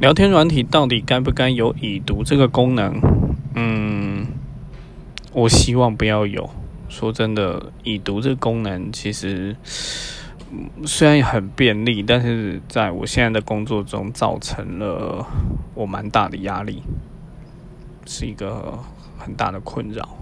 聊天软体到底该不该有已读这个功能？嗯我希望不要有。说真的已读这个功能其实虽然很便利但是在我现在的工作中造成了我蛮大的压力是一个很大的困扰。